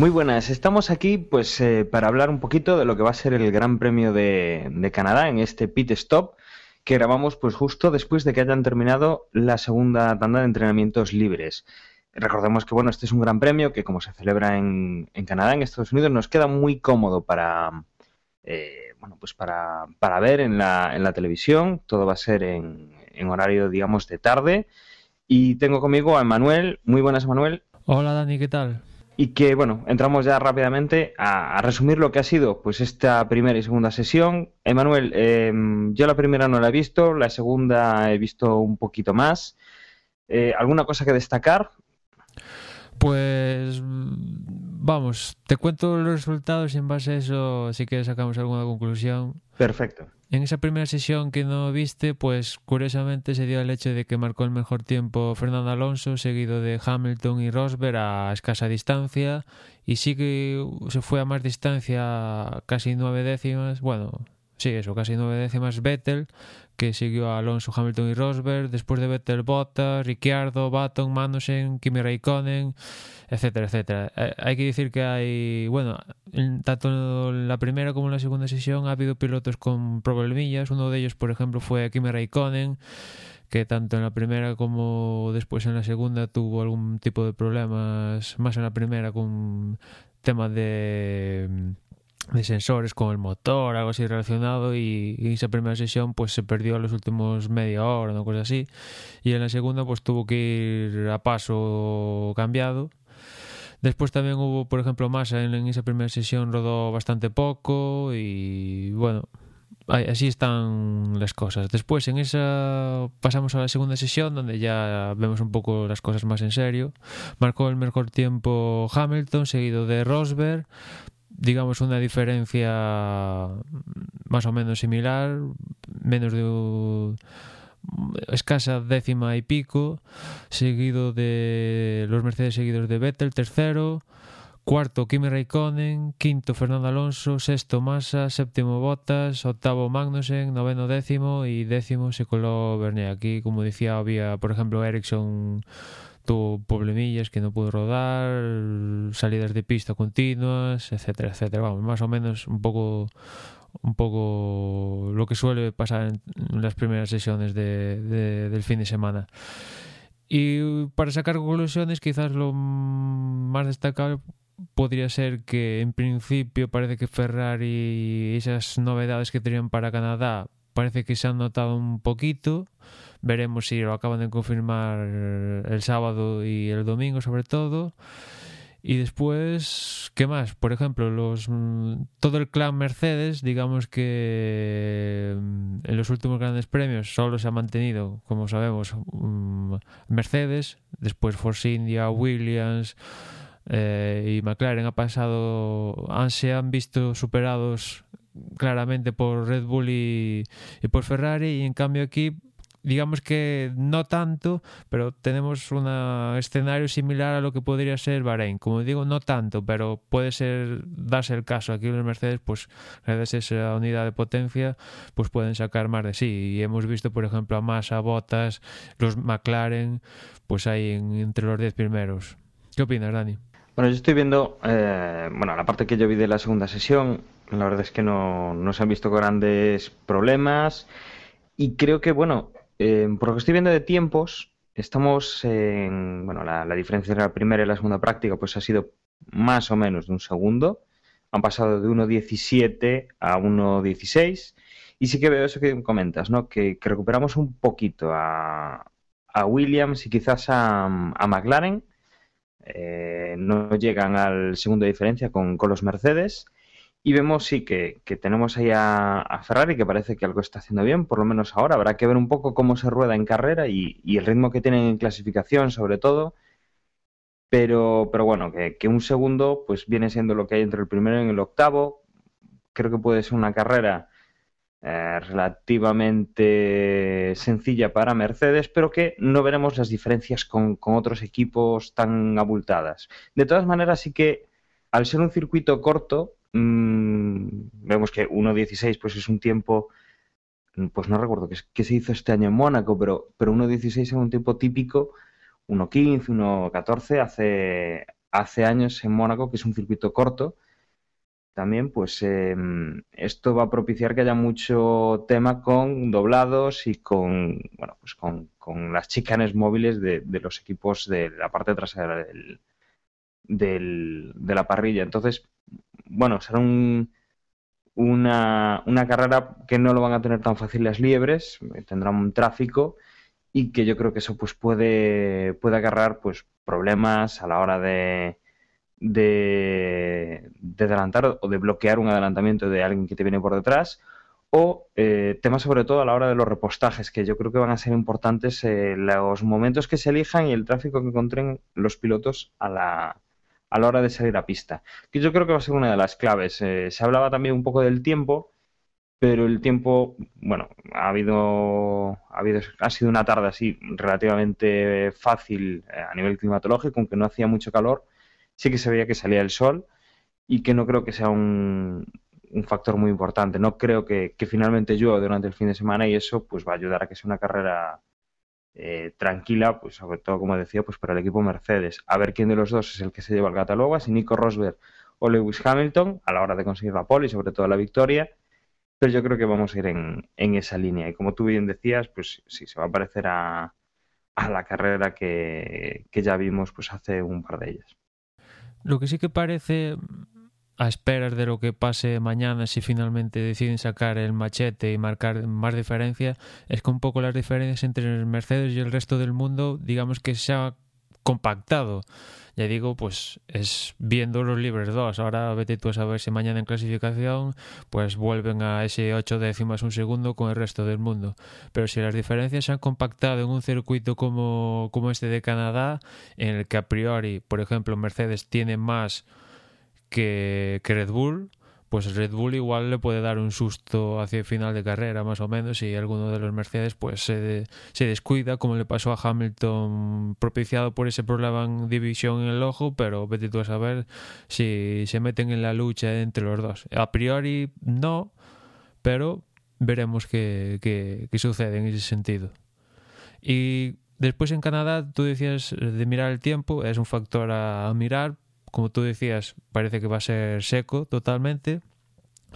Muy buenas, estamos aquí pues eh, para hablar un poquito de lo que va a ser el Gran Premio de, Canadá en este pit stop que grabamos pues justo después de que hayan terminado la segunda tanda de entrenamientos libres. Recordemos que bueno, este es un gran premio que como se celebra en, Canadá, en Estados Unidos, nos queda muy cómodo para eh, bueno pues para, ver en la, en la, televisión. Todo va a ser en, en horario digamos de tarde. Y tengo conmigo a Emanuel. Muy buenas, Emanuel. Hola Dani, ¿qué tal? Y que, bueno, entramos ya rápidamente a, resumir lo que ha sido pues esta primera y segunda sesión. Emanuel, eh, yo la primera no la he visto, la segunda he visto un poquito más. Eh, ¿Alguna cosa que destacar? Pues vamos, te cuento los resultados y en base a eso, si quieres, sacamos alguna conclusión. Perfecto. En esa primera sesión que no viste, pues curiosamente se dio el hecho de que marcó el mejor tiempo Fernando Alonso, seguido de Hamilton y Rosberg a escasa distancia, y sí que se fue a más distancia, casi nueve décimas, bueno, sí, eso, casi nueve décimas Vettel, que siguió a Alonso, Hamilton y Rosberg, después de Vettel Bottas, Ricciardo, Baton, Magnussen, Kimi Raikkonen, etcétera, etcétera. Eh, hay que decir que hay, bueno, tanto en la primera como en la segunda sesión ha habido pilotos con problemillas, uno de ellos, por ejemplo, fue Kimi Raikkonen, que tanto en la primera como después en la segunda tuvo algún tipo de problemas, más en la primera con temas de de sensores con el motor, algo así relacionado y, esa primera sesión pues se perdió en los últimos media hora, una cosa así y en la segunda pues tuvo que ir a paso cambiado Después también hubo, por ejemplo, Massa en, en esa primera sesión rodó bastante poco y bueno, así están las cosas. Después en esa pasamos a la segunda sesión donde ya vemos un poco las cosas más en serio. Marcó el mejor tiempo Hamilton, seguido de Rosberg, digamos una diferencia más o menos similar, menos de escasa décima y pico, seguido de los Mercedes seguidos de Vettel, tercero, cuarto Kimi Raikkonen, quinto Fernando Alonso, sexto Massa, séptimo Bottas, octavo Magnussen, noveno décimo y décimo se coló Bernier. Aquí, como decía, había, por ejemplo, Ericsson tuvo problemillas que no pudo rodar, salidas de pista continuas, etcétera, etcétera. Vamos, más o menos un poco un poco lo que suele pasar en las primeras sesiones de, de, del fin de semana. Y para sacar conclusiones, quizás lo más destacable podría ser que en principio parece que Ferrari y esas novedades que tenían para Canadá parece que se han notado un poquito veremos si lo acaban de confirmar el sábado y el domingo sobre todo. Y después, ¿qué más? Por ejemplo, los todo el clan Mercedes, digamos que mm, en los últimos grandes premios solo se ha mantenido, como sabemos, mm, Mercedes, después Force India, Williams eh, y McLaren ha pasado, han, se han visto superados claramente por Red Bull y, por Ferrari y en cambio aquí digamos que no tanto, pero tenemos un escenario similar a lo que podría ser Bahrein. Como digo, no tanto, pero puede ser, darse el caso. Aquí los Mercedes, pues gracias a esa unidad de potencia, pues pueden sacar más de sí. Y hemos visto, por ejemplo, a Massa, Bottas, los McLaren, pues ahí entre los 10 primeros. ¿Qué opinas, Dani? Bueno, yo estoy viendo, eh, bueno, la parte que yo vi de la segunda sesión, la verdad es que no, no se han visto grandes problemas. Y creo que, bueno, eh, por lo que estoy viendo de tiempos, estamos en. Bueno, la, diferencia entre la primera y la segunda práctica pues ha sido más o menos de un segundo. Han pasado de 1.17 a 1.16. Y sí que veo eso que comentas, ¿no? Que, que recuperamos un poquito a, a, Williams y quizás a, a McLaren. Eh, no llegan al segundo de diferencia con, con los Mercedes. Y vemos, sí, que, que tenemos ahí a, a, Ferrari, que parece que algo está haciendo bien, por lo menos ahora. Habrá que ver un poco cómo se rueda en carrera y, el ritmo que tienen en clasificación, sobre todo. Pero, pero bueno, que, un segundo pues viene siendo lo que hay entre el primero y el octavo. Creo que puede ser una carrera eh, relativamente sencilla para Mercedes, pero que no veremos las diferencias con, con otros equipos tan abultadas. De todas maneras, sí que al ser un circuito corto, mmm, vemos que 1.16 pues es un tiempo, pues no recuerdo qué, se hizo este año en Mónaco, pero, pero 1.16 es un tiempo típico, 1.15, 1.14 hace, hace años en Mónaco, que es un circuito corto, también, pues em, esto va a propiciar que haya mucho tema con doblados y con, bueno, pues con, las chicanes móviles de, los equipos de la parte trasera del, de la parrilla. Entonces, bueno, será un, una, una, carrera que no lo van a tener tan fácil las liebres, tendrán un tráfico y que yo creo que eso pues puede, puede agarrar pues problemas a la hora de, de, adelantar o de bloquear un adelantamiento de alguien que te viene por detrás o eh, temas sobre todo a la hora de los repostajes, que yo creo que van a ser importantes eh, los momentos que se elijan y el tráfico que encuentren los pilotos a la, a la hora de salir a pista, que yo creo que va a ser una de las claves. Eh, se hablaba también un poco del tiempo, pero el tiempo, bueno, ha habido, ha habido, ha sido una tarde así relativamente fácil a nivel climatológico, aunque no hacía mucho calor, sí que se veía que salía el sol y que no creo que sea un, factor muy importante. No creo que, finalmente llueva durante el fin de semana y eso pues va a ayudar a que sea una carrera eh, tranquila, pues sobre todo, como decía, pues para el equipo Mercedes. A ver quién de los dos es el que se lleva el catálogo, si Nico Rosberg o Lewis Hamilton, a la hora de conseguir la pole y sobre todo la victoria. Pero yo creo que vamos a ir en, esa línea. Y como tú bien decías, pues sí, se va a parecer a, la carrera que, que ya vimos pues hace un par de ellas. Lo que sí que parece a esperas de lo que pase mañana si finalmente deciden sacar el machete y marcar más diferencia, es que un poco las diferencias entre Mercedes y el resto del mundo, digamos que se ha compactado. Ya digo, pues es viendo los libres dos. Ahora vete tú a saber si mañana en clasificación pues vuelven a ese ocho décimas un segundo con el resto del mundo. Pero si las diferencias se han compactado en un circuito como, como este de Canadá, en el que a priori, por ejemplo, Mercedes tiene más que, Red Bull, pues Red Bull igual le puede dar un susto hacia el final de carrera, más o menos, y alguno de los Mercedes pues se, se descuida, como le pasó a Hamilton, propiciado por ese problema en división en el ojo, pero vete tú a saber si se meten en la lucha entre los dos. A priori no, pero veremos qué, qué, qué sucede en ese sentido. Y después en Canadá, tú decías de mirar el tiempo, es un factor a mirar, como tú decías, parece que va a ser seco totalmente.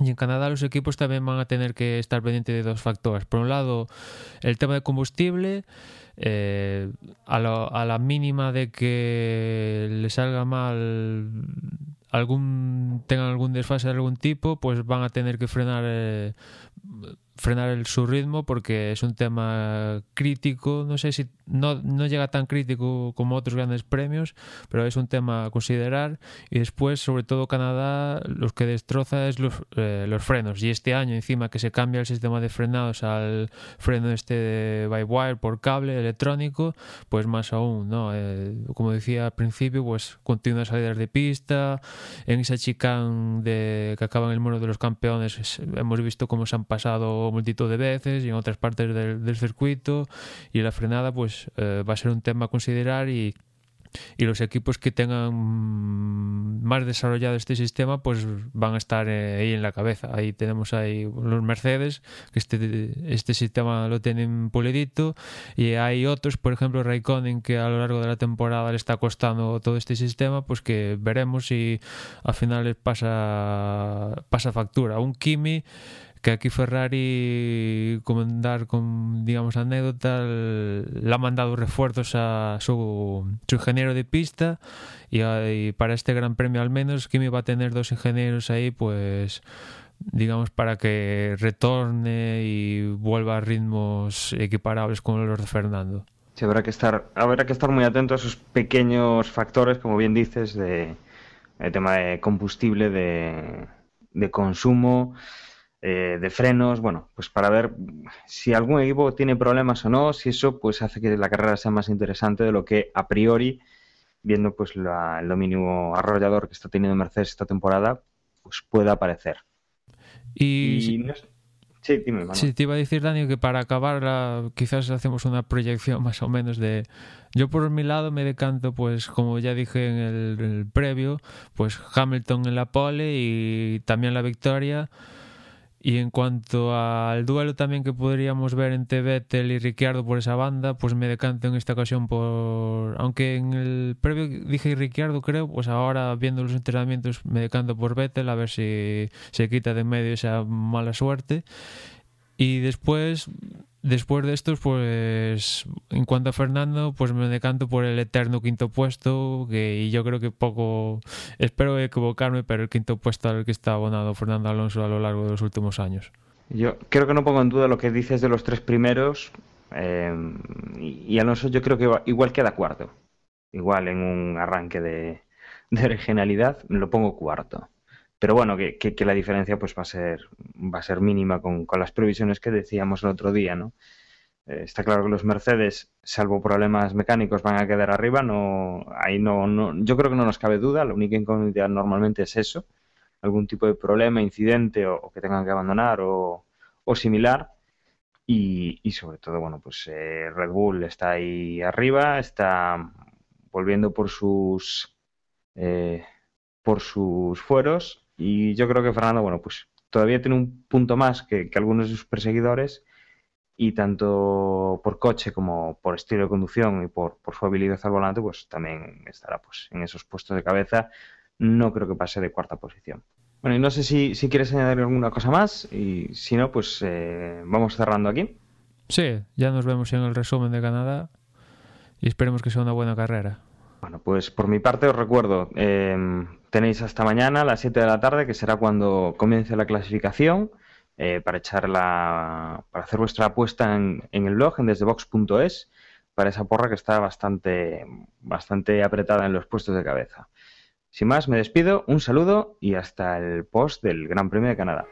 Y en Canadá los equipos también van a tener que estar pendientes de dos factores. Por un lado, el tema de combustible. Eh, a, la mínima de que le salga mal algún tengan algún desfase de algún tipo, pues van a tener que frenar eh, frenar el, su ritmo porque es un tema crítico, no sé si no, no llega tan crítico como otros grandes premios, pero es un tema a considerar. Y después sobre todo Canadá los que destroza es los, eh, los frenos. Y este año encima que se cambia el sistema de frenados al freno este de by wire por cable electrónico, pues más aún, ¿no? Eh, como decía al principio, pues continúa salidas de pista, en esa chicane de que acaba en el muro de los campeones hemos visto cómo se han pasado multitud de veces y en otras partes del, circuito y la frenada pues eh, va a ser un tema a considerar y y los equipos que tengan más desarrollado este sistema pues van a estar eh, ahí en la cabeza. Ahí tenemos ahí los Mercedes que este, este sistema lo tienen pulidito y hay otros por ejemplo Raikkonen que a lo largo de la temporada le está costando todo este sistema pues que veremos si a finales pasa pasa factura. Un Kimi que aquí Ferrari, comentar con, digamos, anécdota, le ha mandado refuerzos a su, ingeniero de pista y, para este gran premio al menos Kimi va a tener dos ingenieros ahí, pues digamos, para que retorne y vuelva a ritmos equiparables con los de Fernando. Sí, habrá que estar, habrá que estar muy atento a esos pequeños factores, como bien dices, de el tema de combustible, de consumo eh, de frenos, bueno, pues para ver si algún equipo tiene problemas o no, si eso pues hace que la carrera sea más interesante de lo que a priori, viendo pues el dominio arrollador que está teniendo Mercedes esta temporada, pues pueda parecer. Y, Sí, dime, Sí, te iba a decir, Dani, que para acabar quizás hacemos una proyección más o menos de... Yo por mi lado me decanto, pues como ya dije en el, en el previo, pues Hamilton en la pole y también la victoria Y en cuanto al duelo también que podríamos ver entre Vettel y Ricciardo por esa banda, pues me decanto en esta ocasión por... Aunque en el previo dije Ricciardo creo, pues ahora viendo los entrenamientos me decanto por Vettel a ver si se quita de en medio esa mala suerte. Y después Después de estos, pues en cuanto a Fernando, pues me decanto por el eterno quinto puesto, que y yo creo que poco, espero equivocarme, pero el quinto puesto al que está abonado Fernando Alonso a lo largo de los últimos años. Yo creo que no pongo en duda lo que dices de los tres primeros, eh, y, Alonso yo creo que igual queda cuarto, igual en un arranque de, de regionalidad, lo pongo cuarto pero bueno, que, que, la diferencia pues va a ser, va a ser mínima con, con las previsiones que decíamos el otro día, ¿no? Eh, está claro que los Mercedes, salvo problemas mecánicos, van a quedar arriba. No, ahí no, no, yo creo que no nos cabe duda. La única incógnita normalmente es eso, algún tipo de problema, incidente o, que tengan que abandonar o, o similar. Y, y, sobre todo, bueno, pues eh, Red Bull está ahí arriba, está volviendo por sus eh, por sus fueros y yo creo que Fernando, bueno, pues todavía tiene un punto más que, algunos de sus perseguidores y tanto por coche como por estilo de conducción y por, su habilidad al volante, pues también estará pues en esos puestos de cabeza. No creo que pase de cuarta posición. Bueno, y no sé si, si quieres añadir alguna cosa más y si no, pues eh, vamos cerrando aquí. Sí, ya nos vemos en el resumen de Canadá y esperemos que sea una buena carrera. Bueno, pues por mi parte os recuerdo, em, tenéis hasta mañana a las 7 de la tarde, que será cuando comience la clasificación, eh, para echar para hacer vuestra apuesta en, el blog, en desdebox.es, para esa porra que está bastante, bastante apretada en los puestos de cabeza. Sin más, me despido, un saludo y hasta el post del Gran Premio de Canadá.